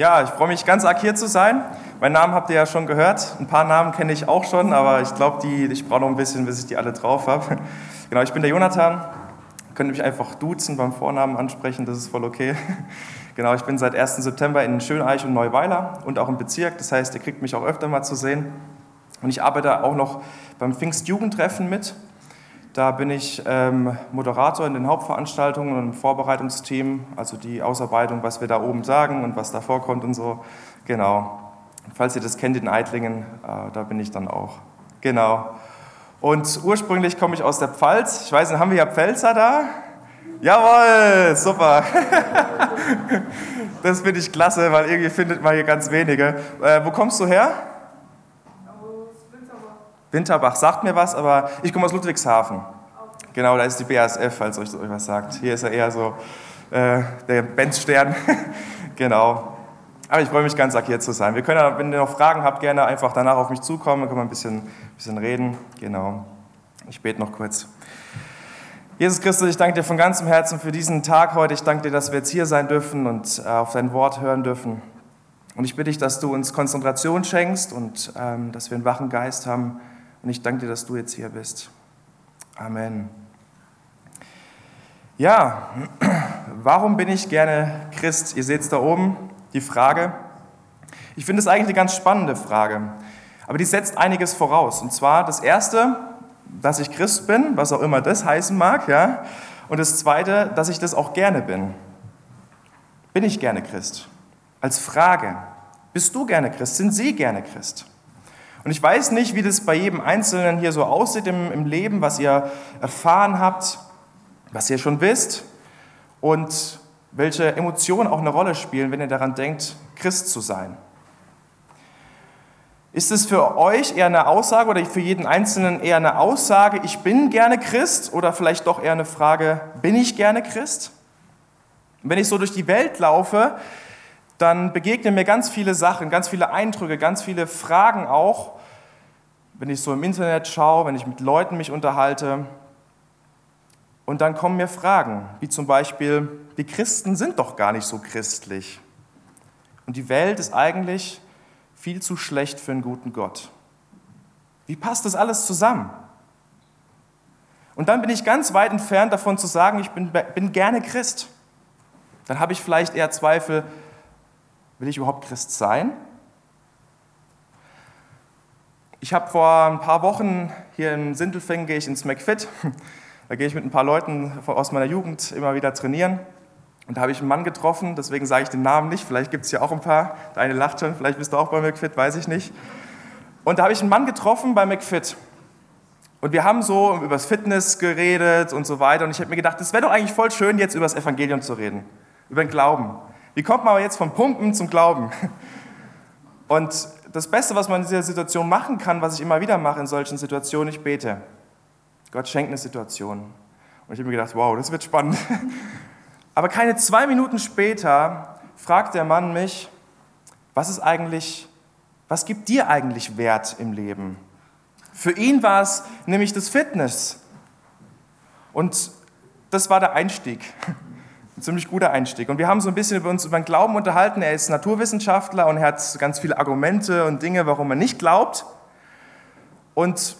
Ja, ich freue mich ganz arg hier zu sein. Meinen Namen habt ihr ja schon gehört. Ein paar Namen kenne ich auch schon, aber ich glaube, ich brauche noch ein bisschen, bis ich die alle drauf habe. Genau, ich bin der Jonathan. Ihr könnt mich einfach duzen, beim Vornamen ansprechen, das ist voll okay. Genau, ich bin seit 1. September in Schöneich und Neuweiler und auch im Bezirk. Das heißt, ihr kriegt mich auch öfter mal zu sehen. Und ich arbeite auch noch beim Pfingstjugendtreffen mit. Da bin ich ähm, Moderator in den Hauptveranstaltungen und im Vorbereitungsteam, also die Ausarbeitung, was wir da oben sagen und was da vorkommt und so. Genau. Falls ihr das kennt in Eitlingen, äh, da bin ich dann auch. Genau. Und ursprünglich komme ich aus der Pfalz. Ich weiß nicht, haben wir ja Pfälzer da? Jawohl, super. das finde ich klasse, weil irgendwie findet man hier ganz wenige. Äh, wo kommst du her? Winterbach sagt mir was, aber ich komme aus Ludwigshafen. Genau, da ist die BASF, falls euch das was sagt. Hier ist er eher so äh, der Benzstern. genau. Aber ich freue mich ganz arg hier zu sein. Wir können, wenn ihr noch Fragen habt, gerne einfach danach auf mich zukommen. Dann können wir ein bisschen, bisschen reden. Genau. Ich bete noch kurz. Jesus Christus, ich danke dir von ganzem Herzen für diesen Tag heute. Ich danke dir, dass wir jetzt hier sein dürfen und äh, auf dein Wort hören dürfen. Und ich bitte dich, dass du uns Konzentration schenkst und ähm, dass wir einen wachen Geist haben und ich danke dir, dass du jetzt hier bist. Amen. Ja, warum bin ich gerne Christ? Ihr seht es da oben, die Frage. Ich finde es eigentlich eine ganz spannende Frage, aber die setzt einiges voraus. Und zwar das Erste, dass ich Christ bin, was auch immer das heißen mag, ja. Und das Zweite, dass ich das auch gerne bin. Bin ich gerne Christ? Als Frage. Bist du gerne Christ? Sind Sie gerne Christ? Und ich weiß nicht, wie das bei jedem Einzelnen hier so aussieht im, im Leben, was ihr erfahren habt, was ihr schon wisst und welche Emotionen auch eine Rolle spielen, wenn ihr daran denkt, Christ zu sein. Ist es für euch eher eine Aussage oder für jeden Einzelnen eher eine Aussage, ich bin gerne Christ oder vielleicht doch eher eine Frage, bin ich gerne Christ? Und wenn ich so durch die Welt laufe, dann begegnen mir ganz viele Sachen, ganz viele Eindrücke, ganz viele Fragen auch, wenn ich so im Internet schaue, wenn ich mit Leuten mich unterhalte. Und dann kommen mir Fragen, wie zum Beispiel, die Christen sind doch gar nicht so christlich. Und die Welt ist eigentlich viel zu schlecht für einen guten Gott. Wie passt das alles zusammen? Und dann bin ich ganz weit entfernt davon zu sagen, ich bin, bin gerne Christ. Dann habe ich vielleicht eher Zweifel, Will ich überhaupt Christ sein? Ich habe vor ein paar Wochen hier in Sindelfingen gehe ich ins McFit. Da gehe ich mit ein paar Leuten aus meiner Jugend immer wieder trainieren. Und da habe ich einen Mann getroffen, deswegen sage ich den Namen nicht. Vielleicht gibt es hier auch ein paar. Der eine lacht schon, vielleicht bist du auch bei McFit, weiß ich nicht. Und da habe ich einen Mann getroffen bei McFit. Und wir haben so über das Fitness geredet und so weiter. Und ich habe mir gedacht, es wäre doch eigentlich voll schön, jetzt über das Evangelium zu reden, über den Glauben. Wie kommt man aber jetzt vom Pumpen zum Glauben? Und das Beste, was man in dieser Situation machen kann, was ich immer wieder mache in solchen Situationen, ich bete. Gott schenkt eine Situation. Und ich habe mir gedacht, wow, das wird spannend. Aber keine zwei Minuten später fragt der Mann mich, was ist eigentlich, was gibt dir eigentlich Wert im Leben? Für ihn war es nämlich das Fitness. Und das war der Einstieg. Ein ziemlich guter Einstieg. Und wir haben so ein bisschen über uns über den Glauben unterhalten. Er ist Naturwissenschaftler und er hat ganz viele Argumente und Dinge, warum er nicht glaubt. Und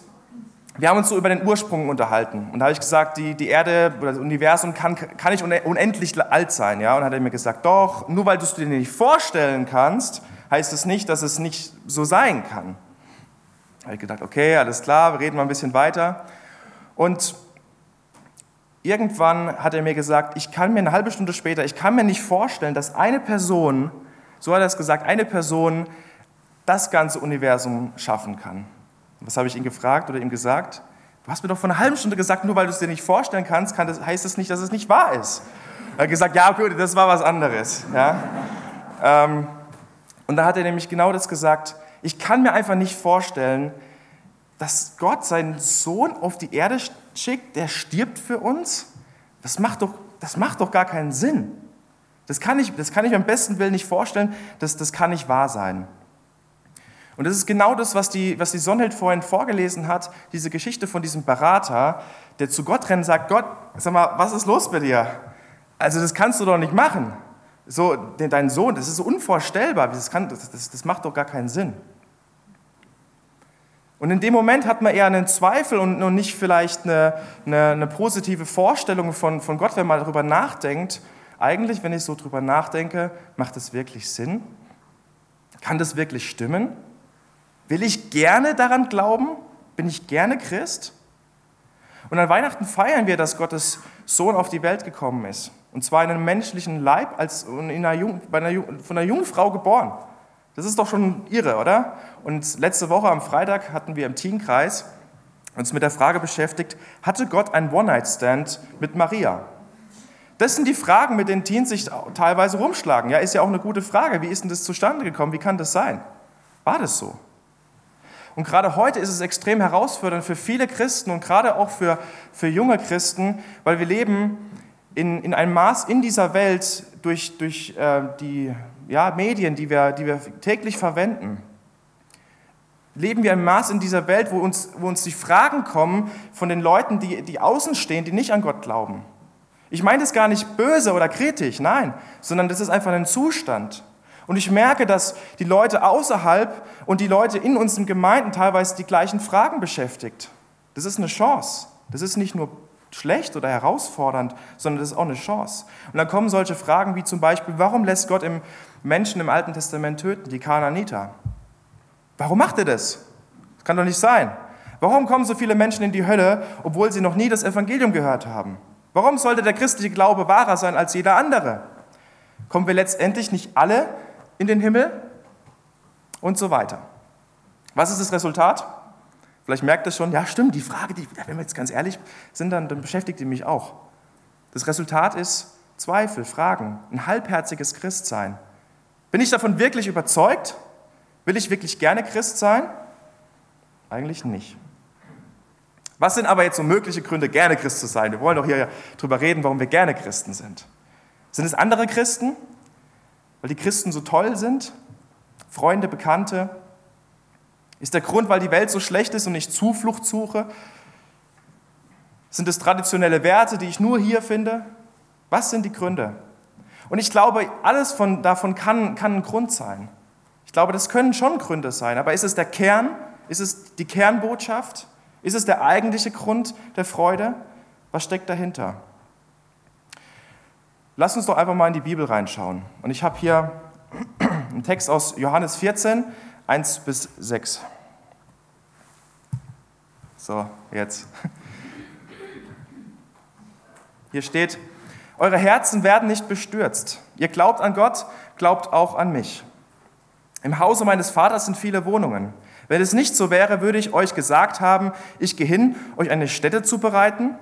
wir haben uns so über den Ursprung unterhalten. Und da habe ich gesagt, die, die Erde oder das Universum kann, kann nicht unendlich alt sein. Ja? Und hat er mir gesagt, doch, nur weil du es dir nicht vorstellen kannst, heißt es nicht, dass es nicht so sein kann. Da habe ich gedacht, okay, alles klar, wir reden mal ein bisschen weiter. Und Irgendwann hat er mir gesagt, ich kann mir eine halbe Stunde später, ich kann mir nicht vorstellen, dass eine Person, so hat er es gesagt, eine Person das ganze Universum schaffen kann. Was habe ich ihn gefragt oder ihm gesagt? Du hast mir doch vor einer halben Stunde gesagt, nur weil du es dir nicht vorstellen kannst, kann das, heißt das nicht, dass es nicht wahr ist. Er hat gesagt, ja, okay, das war was anderes. Ja? Ähm, und da hat er nämlich genau das gesagt, ich kann mir einfach nicht vorstellen, dass Gott seinen Sohn auf die Erde schickt, der stirbt für uns? Das macht doch, das macht doch gar keinen Sinn. Das kann ich, das kann ich mir am besten Willen nicht vorstellen, das, das kann nicht wahr sein. Und das ist genau das, was die, was die Sonnhild vorhin vorgelesen hat, diese Geschichte von diesem Berater, der zu Gott rennt und sagt, Gott, sag mal, was ist los bei dir? Also das kannst du doch nicht machen. so, dein Sohn, das ist unvorstellbar, das, kann, das, das, das macht doch gar keinen Sinn. Und in dem Moment hat man eher einen Zweifel und, und nicht vielleicht eine, eine, eine, positive Vorstellung von, von Gott, wenn man darüber nachdenkt. Eigentlich, wenn ich so darüber nachdenke, macht das wirklich Sinn? Kann das wirklich stimmen? Will ich gerne daran glauben? Bin ich gerne Christ? Und an Weihnachten feiern wir, dass Gottes Sohn auf die Welt gekommen ist. Und zwar in einem menschlichen Leib, als in einer Jung, einer, von einer jungen Frau geboren. Das ist doch schon irre, oder? Und letzte Woche am Freitag hatten wir im Teamkreis uns mit der Frage beschäftigt, hatte Gott einen One-Night-Stand mit Maria? Das sind die Fragen, mit denen Teens sich teilweise rumschlagen. Ja, ist ja auch eine gute Frage. Wie ist denn das zustande gekommen? Wie kann das sein? War das so? Und gerade heute ist es extrem herausfordernd für viele Christen und gerade auch für, für junge Christen, weil wir leben in, in einem Maß in dieser Welt durch, durch äh, die ja, Medien, die wir, die wir täglich verwenden. Leben wir ein Maß in dieser Welt, wo uns, wo uns die Fragen kommen von den Leuten, die, die außen stehen, die nicht an Gott glauben. Ich meine das gar nicht böse oder kritisch, nein, sondern das ist einfach ein Zustand. Und ich merke, dass die Leute außerhalb und die Leute in unseren Gemeinden teilweise die gleichen Fragen beschäftigt. Das ist eine Chance. Das ist nicht nur schlecht oder herausfordernd, sondern das ist auch eine Chance. Und dann kommen solche Fragen wie zum Beispiel, warum lässt Gott im Menschen im Alten Testament töten, die Kanaaniter? Warum macht er das? Das kann doch nicht sein. Warum kommen so viele Menschen in die Hölle, obwohl sie noch nie das Evangelium gehört haben? Warum sollte der christliche Glaube wahrer sein als jeder andere? Kommen wir letztendlich nicht alle in den Himmel? Und so weiter. Was ist das Resultat? Vielleicht merkt ihr schon, ja stimmt, die Frage, die, wenn wir jetzt ganz ehrlich sind, dann, dann beschäftigt die mich auch. Das Resultat ist Zweifel, Fragen, ein halbherziges Christsein. Bin ich davon wirklich überzeugt? Will ich wirklich gerne Christ sein? Eigentlich nicht. Was sind aber jetzt so mögliche Gründe, gerne Christ zu sein? Wir wollen doch hier drüber reden, warum wir gerne Christen sind. Sind es andere Christen? Weil die Christen so toll sind? Freunde, Bekannte? Ist der Grund, weil die Welt so schlecht ist und ich Zuflucht suche? Sind es traditionelle Werte, die ich nur hier finde? Was sind die Gründe? Und ich glaube, alles von, davon kann, kann ein Grund sein. Ich glaube, das können schon Gründe sein. Aber ist es der Kern? Ist es die Kernbotschaft? Ist es der eigentliche Grund der Freude? Was steckt dahinter? Lass uns doch einfach mal in die Bibel reinschauen. Und ich habe hier einen Text aus Johannes 14, 1 bis 6. So, jetzt. Hier steht, eure Herzen werden nicht bestürzt. Ihr glaubt an Gott, glaubt auch an mich. Im Hause meines Vaters sind viele Wohnungen. Wenn es nicht so wäre, würde ich euch gesagt haben, ich gehe hin, euch eine Stätte zu bereiten.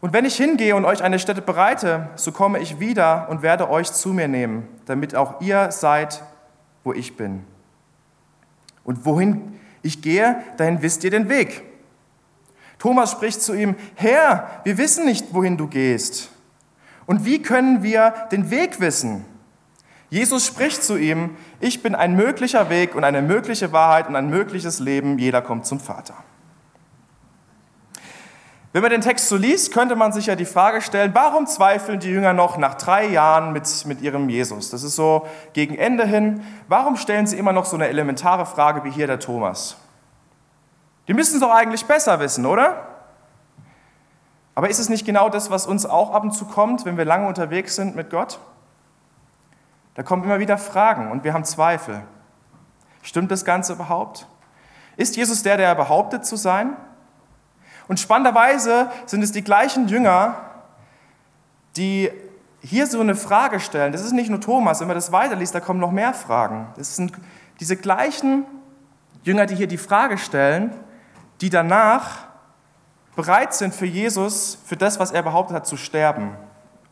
Und wenn ich hingehe und euch eine Stätte bereite, so komme ich wieder und werde euch zu mir nehmen, damit auch ihr seid, wo ich bin. Und wohin ich gehe, dahin wisst ihr den Weg. Thomas spricht zu ihm, Herr, wir wissen nicht, wohin du gehst. Und wie können wir den Weg wissen? Jesus spricht zu ihm, ich bin ein möglicher Weg und eine mögliche Wahrheit und ein mögliches Leben, jeder kommt zum Vater. Wenn man den Text so liest, könnte man sich ja die Frage stellen, warum zweifeln die Jünger noch nach drei Jahren mit, mit ihrem Jesus? Das ist so gegen Ende hin. Warum stellen sie immer noch so eine elementare Frage wie hier der Thomas? Die müssen es doch eigentlich besser wissen, oder? Aber ist es nicht genau das, was uns auch ab und zu kommt, wenn wir lange unterwegs sind mit Gott? Da kommen immer wieder Fragen und wir haben Zweifel. Stimmt das Ganze überhaupt? Ist Jesus der, der er behauptet zu sein? Und spannenderweise sind es die gleichen Jünger, die hier so eine Frage stellen. Das ist nicht nur Thomas, wenn man das weiterliest, da kommen noch mehr Fragen. Das sind diese gleichen Jünger, die hier die Frage stellen, die danach bereit sind für Jesus, für das, was er behauptet hat, zu sterben.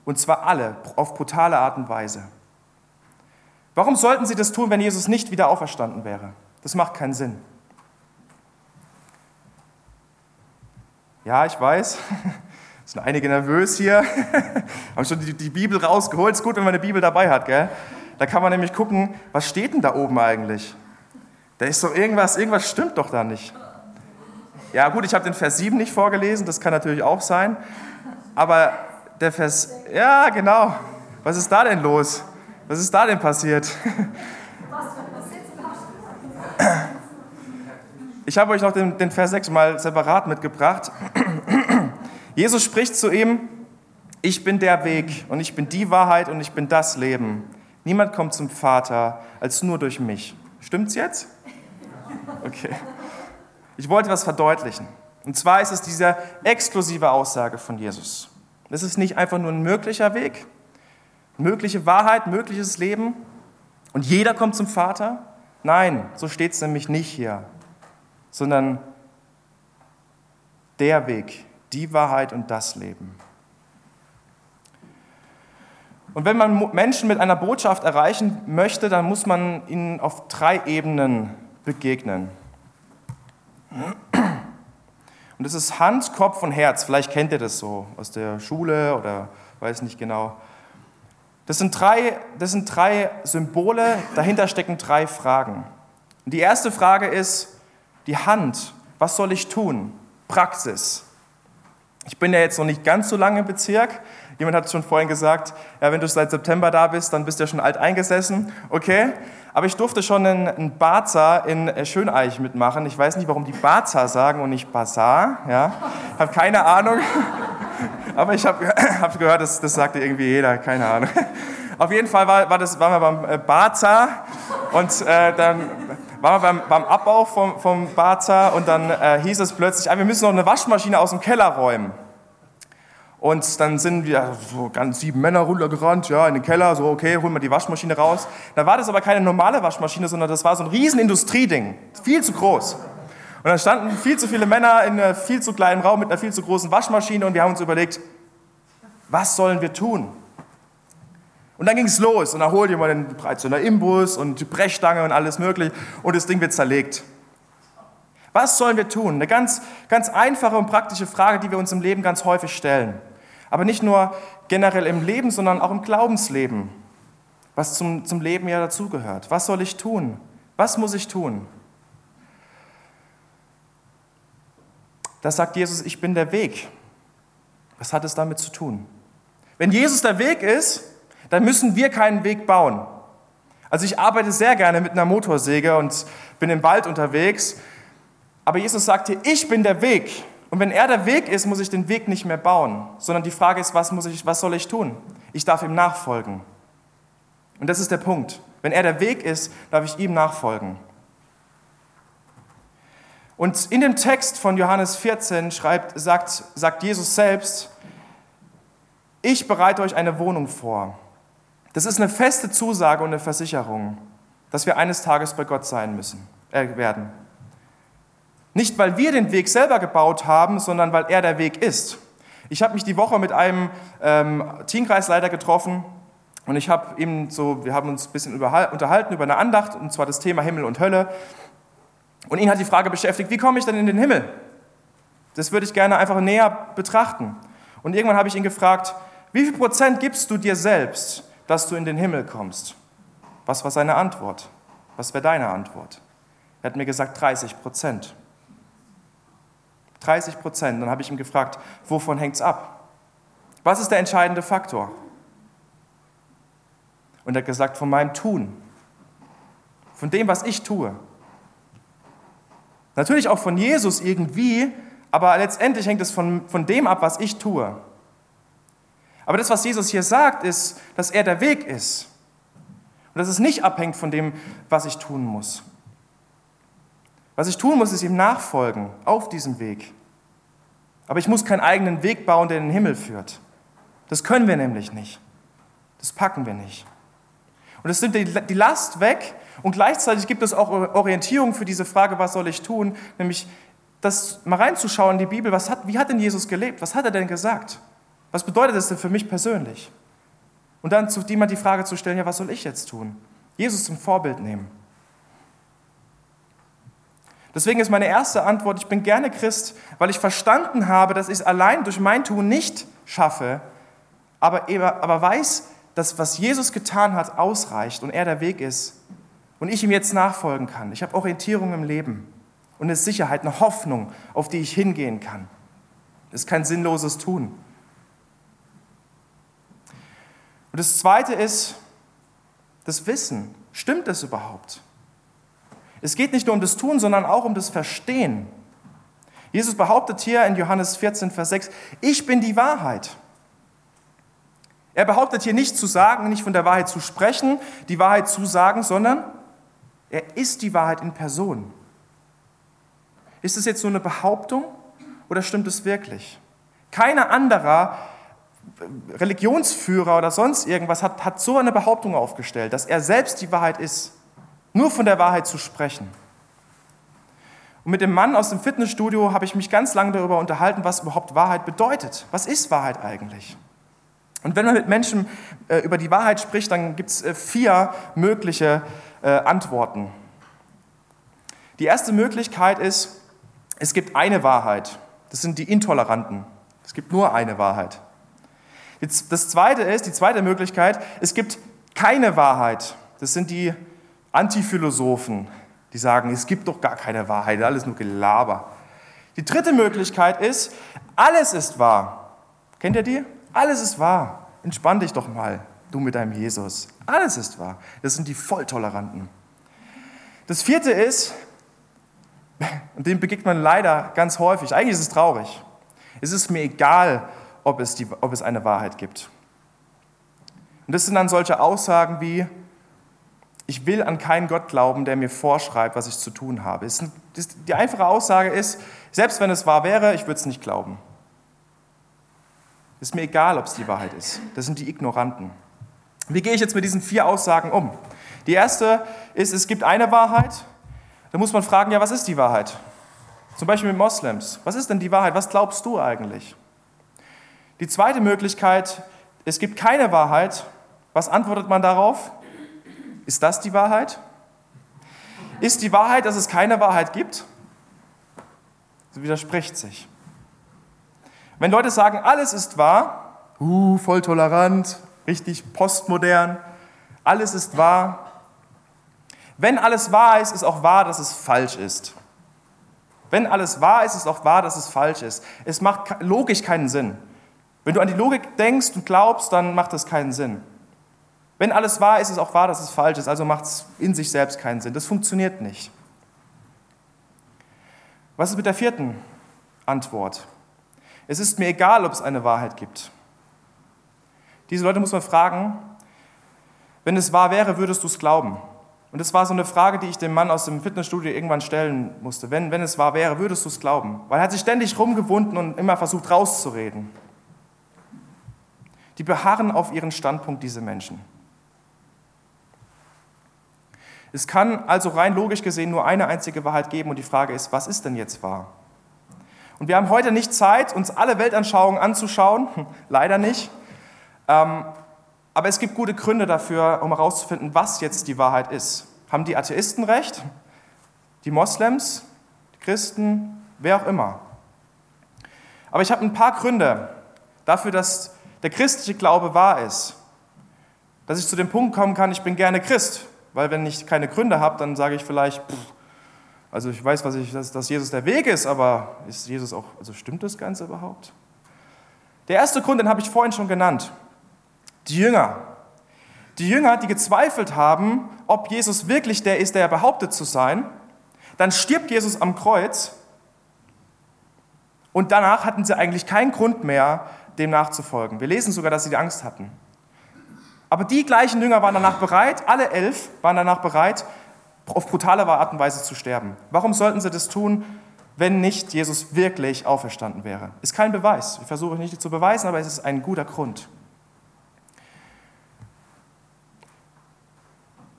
Und zwar alle, auf brutale Art und Weise. Warum sollten sie das tun, wenn Jesus nicht wieder auferstanden wäre? Das macht keinen Sinn. Ja, ich weiß, es sind einige nervös hier, haben schon die, die Bibel rausgeholt. Ist gut, wenn man eine Bibel dabei hat, gell? Da kann man nämlich gucken, was steht denn da oben eigentlich? Da ist doch irgendwas, irgendwas stimmt doch da nicht. Ja, gut, ich habe den Vers 7 nicht vorgelesen, das kann natürlich auch sein. Aber der Vers, ja, genau. Was ist da denn los? Was ist da denn passiert? Ich habe euch noch den, den Vers 6 mal separat mitgebracht. Jesus spricht zu ihm, ich bin der Weg und ich bin die Wahrheit und ich bin das Leben. Niemand kommt zum Vater als nur durch mich. Stimmt's jetzt? Okay. Ich wollte was verdeutlichen. Und zwar ist es diese exklusive Aussage von Jesus. Es ist nicht einfach nur ein möglicher Weg, mögliche Wahrheit, mögliches Leben und jeder kommt zum Vater. Nein, so steht es nämlich nicht hier, sondern der Weg, die Wahrheit und das Leben. Und wenn man Menschen mit einer Botschaft erreichen möchte, dann muss man ihnen auf drei Ebenen begegnen. Und das ist Hand, Kopf und Herz. Vielleicht kennt ihr das so aus der Schule oder weiß nicht genau. Das sind drei, das sind drei Symbole, dahinter stecken drei Fragen. Und die erste Frage ist die Hand. Was soll ich tun? Praxis. Ich bin ja jetzt noch nicht ganz so lange im Bezirk. Jemand hat schon vorhin gesagt, ja, wenn du seit September da bist, dann bist du ja schon alt eingesessen. Okay, aber ich durfte schon einen Baza in äh, Schöneich mitmachen. Ich weiß nicht, warum die Baza sagen und nicht Bazar. Ja, habe keine Ahnung. Aber ich habe hab gehört, das, das sagte irgendwie jeder, keine Ahnung. Auf jeden Fall war, war das, waren wir beim äh, Baza und äh, dann waren wir beim, beim Abbau vom, vom Baza und dann äh, hieß es plötzlich, ah, wir müssen noch eine Waschmaschine aus dem Keller räumen. Und dann sind wir so ganz sieben Männer runtergerannt, ja, in den Keller, so, okay, holen wir die Waschmaschine raus. Da war das aber keine normale Waschmaschine, sondern das war so ein riesen Industrieding, viel zu groß. Und dann standen viel zu viele Männer in einem viel zu kleinen Raum mit einer viel zu großen Waschmaschine und wir haben uns überlegt, was sollen wir tun? Und dann ging es los und da holt jemand den Breitzener Imbus und die Brechstange und alles mögliche und das Ding wird zerlegt. Was sollen wir tun? Eine ganz, ganz einfache und praktische Frage, die wir uns im Leben ganz häufig stellen. Aber nicht nur generell im Leben, sondern auch im Glaubensleben, was zum, zum Leben ja dazugehört. Was soll ich tun? Was muss ich tun? Da sagt Jesus, ich bin der Weg. Was hat es damit zu tun? Wenn Jesus der Weg ist, dann müssen wir keinen Weg bauen. Also ich arbeite sehr gerne mit einer Motorsäge und bin im Wald unterwegs. Aber Jesus sagt hier, ich bin der Weg. Und wenn er der Weg ist, muss ich den Weg nicht mehr bauen, sondern die Frage ist, was, muss ich, was soll ich tun? Ich darf ihm nachfolgen. Und das ist der Punkt. Wenn er der Weg ist, darf ich ihm nachfolgen. Und in dem Text von Johannes 14 schreibt, sagt, sagt Jesus selbst, ich bereite euch eine Wohnung vor. Das ist eine feste Zusage und eine Versicherung, dass wir eines Tages bei Gott sein müssen, äh, werden. Nicht, weil wir den Weg selber gebaut haben, sondern weil er der Weg ist. Ich habe mich die Woche mit einem ähm, Teamkreisleiter getroffen und ich habe ihm so, wir haben uns ein bisschen unterhalten über eine Andacht und zwar das Thema Himmel und Hölle. Und ihn hat die Frage beschäftigt, wie komme ich denn in den Himmel? Das würde ich gerne einfach näher betrachten. Und irgendwann habe ich ihn gefragt, wie viel Prozent gibst du dir selbst, dass du in den Himmel kommst? Was war seine Antwort? Was wäre deine Antwort? Er hat mir gesagt 30 Prozent. 30 Prozent. Dann habe ich ihn gefragt, wovon hängt es ab? Was ist der entscheidende Faktor? Und er hat gesagt, von meinem Tun. Von dem, was ich tue. Natürlich auch von Jesus irgendwie, aber letztendlich hängt es von, von dem ab, was ich tue. Aber das, was Jesus hier sagt, ist, dass er der Weg ist. Und dass es nicht abhängt von dem, was ich tun muss. Was ich tun muss, ist ihm nachfolgen auf diesem Weg. Aber ich muss keinen eigenen Weg bauen, der in den Himmel führt. Das können wir nämlich nicht. Das packen wir nicht. Und es nimmt die Last weg und gleichzeitig gibt es auch Orientierung für diese Frage, was soll ich tun? Nämlich das mal reinzuschauen in die Bibel, was hat, wie hat denn Jesus gelebt? Was hat er denn gesagt? Was bedeutet das denn für mich persönlich? Und dann zu jemand die Frage zu stellen, ja, was soll ich jetzt tun? Jesus zum Vorbild nehmen. Deswegen ist meine erste Antwort, ich bin gerne Christ, weil ich verstanden habe, dass ich es allein durch mein Tun nicht schaffe, aber, aber weiß, dass was Jesus getan hat, ausreicht und er der Weg ist und ich ihm jetzt nachfolgen kann. Ich habe Orientierung im Leben und eine Sicherheit, eine Hoffnung, auf die ich hingehen kann. Das ist kein sinnloses Tun. Und das Zweite ist das Wissen. Stimmt es überhaupt? Es geht nicht nur um das Tun, sondern auch um das Verstehen. Jesus behauptet hier in Johannes 14, Vers 6, ich bin die Wahrheit. Er behauptet hier nicht zu sagen, nicht von der Wahrheit zu sprechen, die Wahrheit zu sagen, sondern er ist die Wahrheit in Person. Ist es jetzt nur eine Behauptung oder stimmt es wirklich? Keiner anderer Religionsführer oder sonst irgendwas hat, hat so eine Behauptung aufgestellt, dass er selbst die Wahrheit ist. Nur von der Wahrheit zu sprechen. Und mit dem Mann aus dem Fitnessstudio habe ich mich ganz lange darüber unterhalten, was überhaupt Wahrheit bedeutet. Was ist Wahrheit eigentlich? Und wenn man mit Menschen äh, über die Wahrheit spricht, dann gibt es äh, vier mögliche äh, Antworten. Die erste Möglichkeit ist, es gibt eine Wahrheit. Das sind die Intoleranten. Es gibt nur eine Wahrheit. Das zweite ist, die zweite Möglichkeit, es gibt keine Wahrheit. Das sind die Antiphilosophen, die sagen, es gibt doch gar keine Wahrheit, alles nur Gelaber. Die dritte Möglichkeit ist, alles ist wahr. Kennt ihr die? Alles ist wahr. Entspann dich doch mal, du mit deinem Jesus. Alles ist wahr. Das sind die Volltoleranten. Das vierte ist, und dem begegnet man leider ganz häufig, eigentlich ist es traurig. Es ist mir egal, ob es, die, ob es eine Wahrheit gibt. Und das sind dann solche Aussagen wie, ich will an keinen Gott glauben, der mir vorschreibt, was ich zu tun habe. Die einfache Aussage ist, selbst wenn es wahr wäre, ich würde es nicht glauben. Ist mir egal, ob es die Wahrheit ist. Das sind die Ignoranten. Wie gehe ich jetzt mit diesen vier Aussagen um? Die erste ist, es gibt eine Wahrheit. Da muss man fragen, ja, was ist die Wahrheit? Zum Beispiel mit Moslems. Was ist denn die Wahrheit? Was glaubst du eigentlich? Die zweite Möglichkeit, es gibt keine Wahrheit. Was antwortet man darauf? Ist das die Wahrheit? Ist die Wahrheit, dass es keine Wahrheit gibt? Das widerspricht sich. Wenn Leute sagen, alles ist wahr, uh, voll tolerant, richtig postmodern, alles ist wahr. Wenn alles wahr ist, ist auch wahr, dass es falsch ist. Wenn alles wahr ist, ist auch wahr, dass es falsch ist. Es macht logisch keinen Sinn. Wenn du an die Logik denkst und glaubst, dann macht das keinen Sinn. Wenn alles wahr ist, ist auch wahr, dass es falsch ist, also macht es in sich selbst keinen Sinn. Das funktioniert nicht. Was ist mit der vierten Antwort? Es ist mir egal, ob es eine Wahrheit gibt. Diese Leute muss man fragen, wenn es wahr wäre, würdest du es glauben? Und das war so eine Frage, die ich dem Mann aus dem Fitnessstudio irgendwann stellen musste. Wenn, wenn es wahr wäre, würdest du es glauben? Weil er hat sich ständig rumgewunden und immer versucht rauszureden. Die beharren auf ihren Standpunkt, diese Menschen. Es kann also rein logisch gesehen nur eine einzige Wahrheit geben und die Frage ist, was ist denn jetzt wahr? Und wir haben heute nicht Zeit, uns alle Weltanschauungen anzuschauen, leider nicht. Ähm, aber es gibt gute Gründe dafür, um herauszufinden, was jetzt die Wahrheit ist. Haben die Atheisten recht? Die Moslems? Die Christen? Wer auch immer. Aber ich habe ein paar Gründe dafür, dass der christliche Glaube wahr ist. Dass ich zu dem Punkt kommen kann, ich bin gerne Christ. Weil wenn ich keine Gründe habe, dann sage ich vielleicht, pff, also ich weiß, was ich, dass, dass Jesus der Weg ist, aber ist Jesus auch, also stimmt das Ganze überhaupt? Der erste Grund, den habe ich vorhin schon genannt. Die Jünger. Die Jünger, die gezweifelt haben, ob Jesus wirklich der ist, der er behauptet zu sein. Dann stirbt Jesus am Kreuz und danach hatten sie eigentlich keinen Grund mehr, dem nachzufolgen. Wir lesen sogar, dass sie die Angst hatten. Aber die gleichen Jünger waren danach bereit, alle elf waren danach bereit, auf brutale Art und Weise zu sterben. Warum sollten sie das tun, wenn nicht Jesus wirklich auferstanden wäre? Ist kein Beweis. Ich versuche nicht zu beweisen, aber es ist ein guter Grund.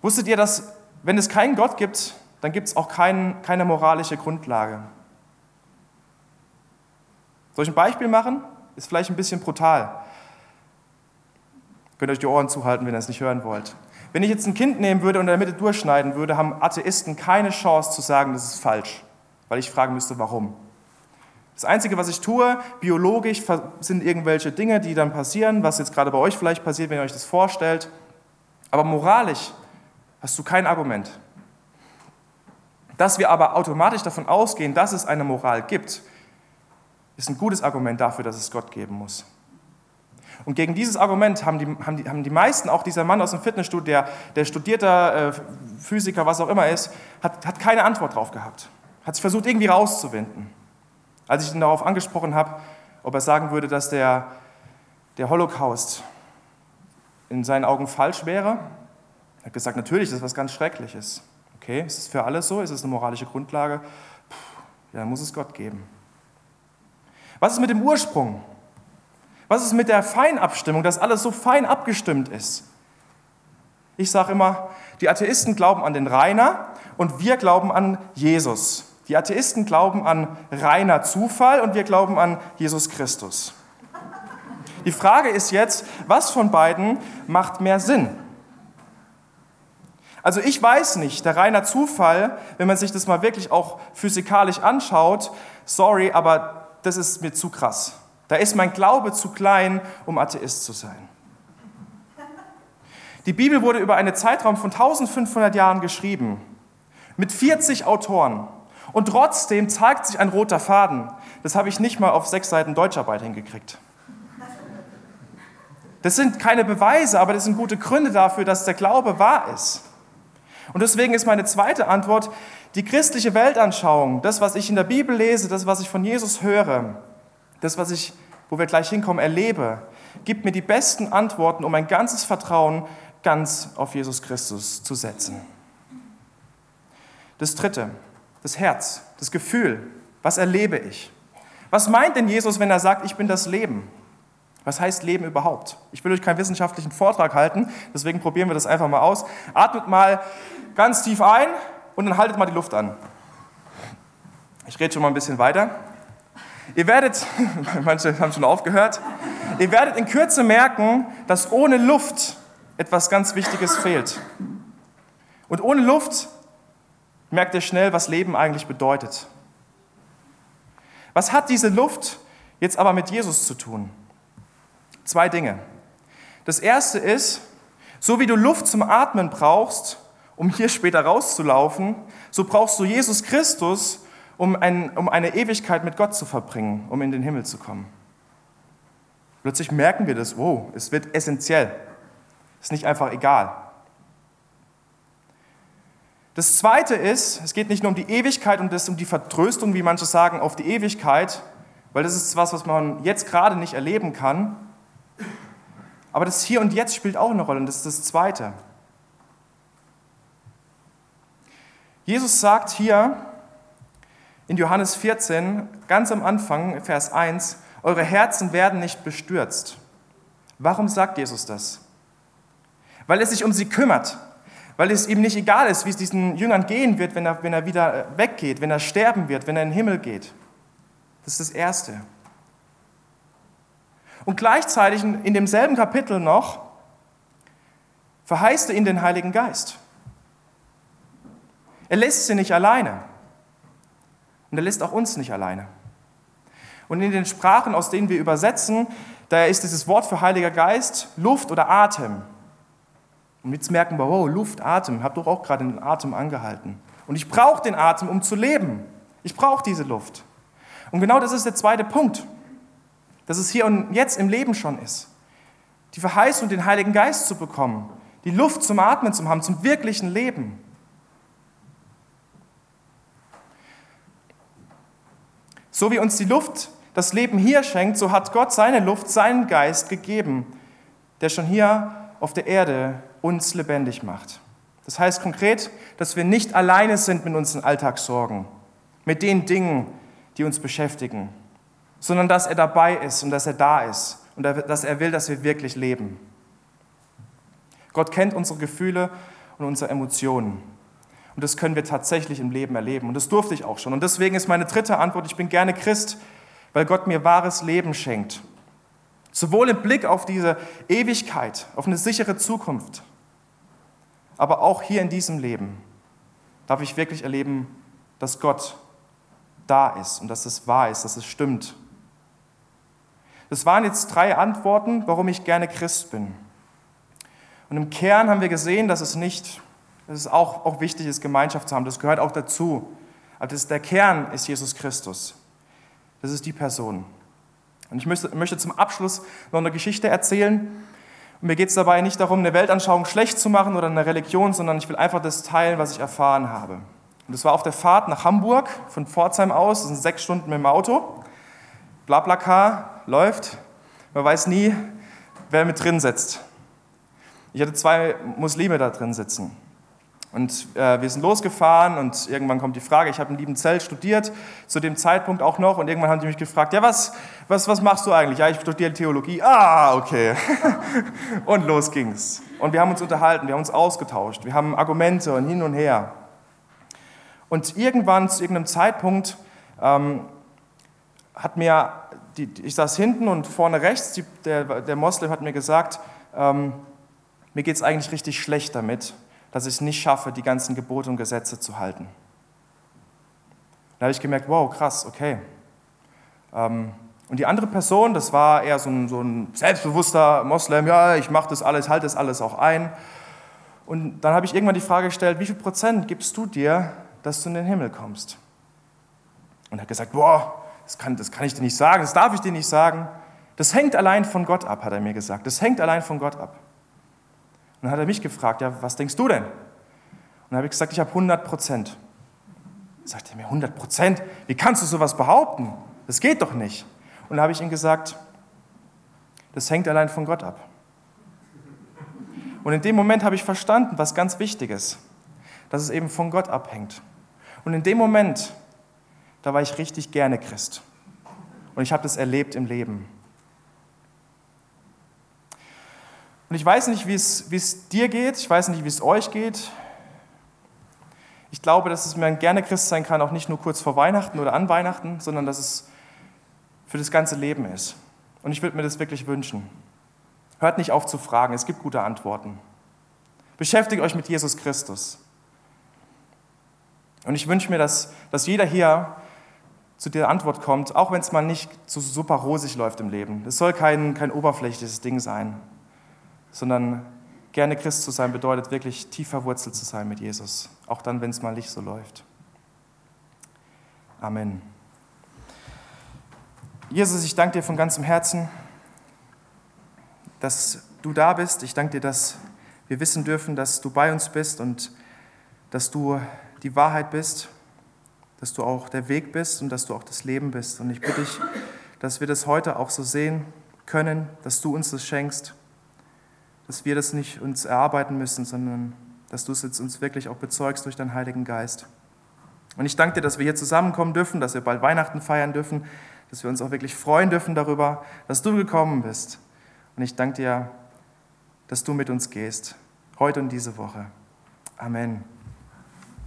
Wusstet ihr, dass wenn es keinen Gott gibt, dann gibt es auch kein, keine moralische Grundlage? Soll ich ein Beispiel machen? Ist vielleicht ein bisschen brutal. Könnt ihr euch die Ohren zuhalten, wenn ihr es nicht hören wollt. Wenn ich jetzt ein Kind nehmen würde und in der Mitte durchschneiden würde, haben Atheisten keine Chance zu sagen, das ist falsch, weil ich fragen müsste, warum. Das Einzige, was ich tue, biologisch, sind irgendwelche Dinge, die dann passieren, was jetzt gerade bei euch vielleicht passiert, wenn ihr euch das vorstellt. Aber moralisch hast du kein Argument. Dass wir aber automatisch davon ausgehen, dass es eine Moral gibt, ist ein gutes Argument dafür, dass es Gott geben muss. Und gegen dieses Argument haben die, haben die, haben die meisten, auch dieser Mann aus dem Fitnessstudio, der, der studierter äh, Physiker, was auch immer ist, hat, hat keine Antwort drauf gehabt. Hat sich versucht, irgendwie rauszuwinden. Als ich ihn darauf angesprochen habe, ob er sagen würde, dass der, der Holocaust in seinen Augen falsch wäre, er hat gesagt, natürlich, das ist was ganz Schreckliches. Okay, ist es für alles so? Ist es eine moralische Grundlage? Puh, ja, dann muss es Gott geben. Was ist mit dem Ursprung? Was ist mit der Feinabstimmung, dass alles so fein abgestimmt ist? Ich sage immer, die Atheisten glauben an den Rainer und wir glauben an Jesus. Die Atheisten glauben an reiner Zufall und wir glauben an Jesus Christus. Die Frage ist jetzt, was von beiden macht mehr Sinn? Also ich weiß nicht, der reiner Zufall, wenn man sich das mal wirklich auch physikalisch anschaut, sorry, aber das ist mir zu krass. Da ist mein Glaube zu klein, um Atheist zu sein. Die Bibel wurde über einen Zeitraum von 1500 Jahren geschrieben, mit 40 Autoren. Und trotzdem zeigt sich ein roter Faden. Das habe ich nicht mal auf sechs Seiten Deutscharbeit hingekriegt. Das sind keine Beweise, aber das sind gute Gründe dafür, dass der Glaube wahr ist. Und deswegen ist meine zweite Antwort, die christliche Weltanschauung, das, was ich in der Bibel lese, das, was ich von Jesus höre, das, was ich, wo wir gleich hinkommen, erlebe, gibt mir die besten Antworten, um mein ganzes Vertrauen ganz auf Jesus Christus zu setzen. Das dritte, das Herz, das Gefühl. Was erlebe ich? Was meint denn Jesus, wenn er sagt, ich bin das Leben? Was heißt Leben überhaupt? Ich will euch keinen wissenschaftlichen Vortrag halten, deswegen probieren wir das einfach mal aus. Atmet mal ganz tief ein und dann haltet mal die Luft an. Ich rede schon mal ein bisschen weiter. Ihr werdet, manche haben schon aufgehört, ihr werdet in Kürze merken, dass ohne Luft etwas ganz Wichtiges fehlt. Und ohne Luft merkt ihr schnell, was Leben eigentlich bedeutet. Was hat diese Luft jetzt aber mit Jesus zu tun? Zwei Dinge. Das erste ist, so wie du Luft zum Atmen brauchst, um hier später rauszulaufen, so brauchst du Jesus Christus, um, ein, um eine Ewigkeit mit Gott zu verbringen, um in den Himmel zu kommen. Plötzlich merken wir das, wow, es wird essentiell. Ist nicht einfach egal. Das zweite ist, es geht nicht nur um die Ewigkeit und um die Vertröstung, wie manche sagen, auf die Ewigkeit, weil das ist was, was man jetzt gerade nicht erleben kann, aber das Hier und Jetzt spielt auch eine Rolle und das ist das Zweite. Jesus sagt hier in Johannes 14, ganz am Anfang, Vers 1, eure Herzen werden nicht bestürzt. Warum sagt Jesus das? Weil er sich um sie kümmert, weil es ihm nicht egal ist, wie es diesen Jüngern gehen wird, wenn er, wenn er wieder weggeht, wenn er sterben wird, wenn er in den Himmel geht. Das ist das Erste. Und gleichzeitig in demselben Kapitel noch verheißt er ihnen den Heiligen Geist. Er lässt sie nicht alleine. Und er lässt auch uns nicht alleine. Und in den Sprachen, aus denen wir übersetzen, da ist dieses Wort für Heiliger Geist Luft oder Atem. Und jetzt merken wir, wow, Luft, Atem, habe doch auch gerade den Atem angehalten. Und ich brauche den Atem, um zu leben. Ich brauche diese Luft. Und genau das ist der zweite Punkt dass es hier und jetzt im Leben schon ist. Die Verheißung, den Heiligen Geist zu bekommen, die Luft zum Atmen zu haben, zum wirklichen Leben. So wie uns die Luft das Leben hier schenkt, so hat Gott seine Luft, seinen Geist gegeben, der schon hier auf der Erde uns lebendig macht. Das heißt konkret, dass wir nicht alleine sind mit unseren Alltagssorgen, mit den Dingen, die uns beschäftigen, sondern dass er dabei ist und dass er da ist und dass er will, dass wir wirklich leben. Gott kennt unsere Gefühle und unsere Emotionen. Und das können wir tatsächlich im Leben erleben. Und das durfte ich auch schon. Und deswegen ist meine dritte Antwort, ich bin gerne Christ, weil Gott mir wahres Leben schenkt. Sowohl im Blick auf diese Ewigkeit, auf eine sichere Zukunft, aber auch hier in diesem Leben darf ich wirklich erleben, dass Gott da ist und dass es wahr ist, dass es stimmt das waren jetzt drei Antworten, warum ich gerne Christ bin. Und im Kern haben wir gesehen, dass es nicht, dass es auch, auch wichtig ist, Gemeinschaft zu haben. Das gehört auch dazu. Aber das, der Kern ist Jesus Christus. Das ist die Person. Und ich möchte, möchte zum Abschluss noch eine Geschichte erzählen. Und mir geht es dabei nicht darum, eine Weltanschauung schlecht zu machen oder eine Religion, sondern ich will einfach das teilen, was ich erfahren habe. Und das war auf der Fahrt nach Hamburg von Pforzheim aus, das sind sechs Stunden mit dem Auto. Blablacar läuft, man weiß nie, wer mit drin sitzt. Ich hatte zwei Muslime da drin sitzen. Und äh, wir sind losgefahren und irgendwann kommt die Frage, ich habe in Liebenzell studiert, zu dem Zeitpunkt auch noch, und irgendwann haben die mich gefragt, ja, was, was, was machst du eigentlich? Ja, ich studiere Theologie. Ah, okay. und los ging's. Und wir haben uns unterhalten, wir haben uns ausgetauscht, wir haben Argumente und hin und her. Und irgendwann zu irgendeinem Zeitpunkt ähm, hat mir, die, ich saß hinten und vorne rechts, die, der, der Moslem hat mir gesagt, ähm, mir geht es eigentlich richtig schlecht damit, dass ich es nicht schaffe, die ganzen Gebote und Gesetze zu halten. Da habe ich gemerkt, wow, krass, okay. Ähm, und die andere Person, das war eher so ein, so ein selbstbewusster Moslem, ja, ich mache das alles, halte das alles auch ein. Und dann habe ich irgendwann die Frage gestellt, wie viel Prozent gibst du dir, dass du in den Himmel kommst? Und er hat gesagt, wow, das kann, das kann ich dir nicht sagen, das darf ich dir nicht sagen. Das hängt allein von Gott ab, hat er mir gesagt. Das hängt allein von Gott ab. Und dann hat er mich gefragt, ja, was denkst du denn? Und dann habe ich gesagt, ich habe 100 Prozent. Sagt er mir, 100 Prozent? Wie kannst du sowas behaupten? Das geht doch nicht. Und dann habe ich ihm gesagt, das hängt allein von Gott ab. Und in dem Moment habe ich verstanden, was ganz wichtig ist, dass es eben von Gott abhängt. Und in dem Moment, da war ich richtig gerne Christ. Und ich habe das erlebt im Leben. Und ich weiß nicht, wie es, wie es dir geht, ich weiß nicht, wie es euch geht. Ich glaube, dass es mir ein gerne Christ sein kann, auch nicht nur kurz vor Weihnachten oder an Weihnachten, sondern dass es für das ganze Leben ist. Und ich würde mir das wirklich wünschen. Hört nicht auf zu fragen, es gibt gute Antworten. Beschäftigt euch mit Jesus Christus. Und ich wünsche mir, dass, dass jeder hier zu der Antwort kommt, auch wenn es mal nicht so super rosig läuft im Leben. Es soll kein, kein oberflächliches Ding sein sondern gerne Christ zu sein bedeutet wirklich tief verwurzelt zu sein mit Jesus, auch dann, wenn es mal nicht so läuft. Amen. Jesus, ich danke dir von ganzem Herzen, dass du da bist. Ich danke dir, dass wir wissen dürfen, dass du bei uns bist und dass du die Wahrheit bist, dass du auch der Weg bist und dass du auch das Leben bist. Und ich bitte dich, dass wir das heute auch so sehen können, dass du uns das schenkst dass wir das nicht uns erarbeiten müssen, sondern dass du es jetzt uns wirklich auch bezeugst durch deinen Heiligen Geist. Und ich danke dir, dass wir hier zusammenkommen dürfen, dass wir bald Weihnachten feiern dürfen, dass wir uns auch wirklich freuen dürfen darüber, dass du gekommen bist. Und ich danke dir, dass du mit uns gehst, heute und diese Woche. Amen.